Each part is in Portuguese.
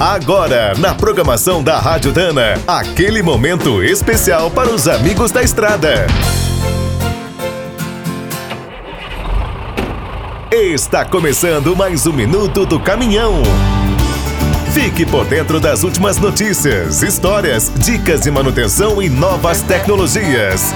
Agora, na programação da Rádio Dana, aquele momento especial para os amigos da estrada. Está começando mais um minuto do caminhão. Fique por dentro das últimas notícias, histórias, dicas de manutenção e novas tecnologias.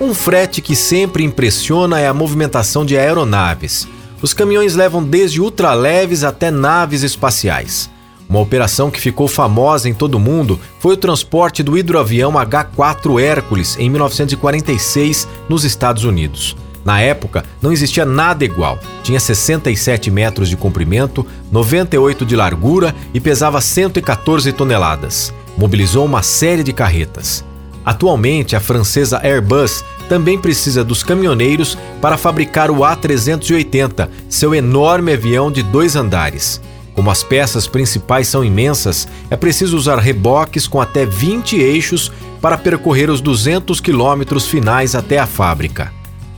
Um frete que sempre impressiona é a movimentação de aeronaves. Os caminhões levam desde ultraleves até naves espaciais. Uma operação que ficou famosa em todo o mundo foi o transporte do hidroavião H-4 Hércules em 1946 nos Estados Unidos. Na época, não existia nada igual. Tinha 67 metros de comprimento, 98 de largura e pesava 114 toneladas. Mobilizou uma série de carretas. Atualmente, a francesa Airbus também precisa dos caminhoneiros para fabricar o A380, seu enorme avião de dois andares. Como as peças principais são imensas, é preciso usar reboques com até 20 eixos para percorrer os 200 quilômetros finais até a fábrica.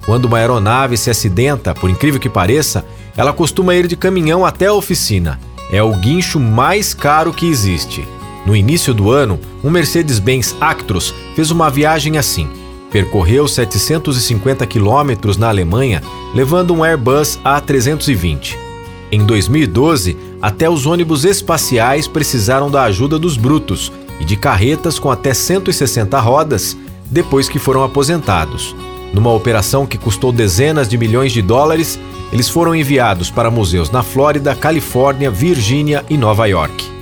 Quando uma aeronave se acidenta, por incrível que pareça, ela costuma ir de caminhão até a oficina. É o guincho mais caro que existe. No início do ano, um Mercedes-Benz Actros fez uma viagem assim. Percorreu 750 quilômetros na Alemanha, levando um Airbus A320. Em 2012, até os ônibus espaciais precisaram da ajuda dos brutos e de carretas com até 160 rodas depois que foram aposentados. Numa operação que custou dezenas de milhões de dólares, eles foram enviados para museus na Flórida, Califórnia, Virgínia e Nova York.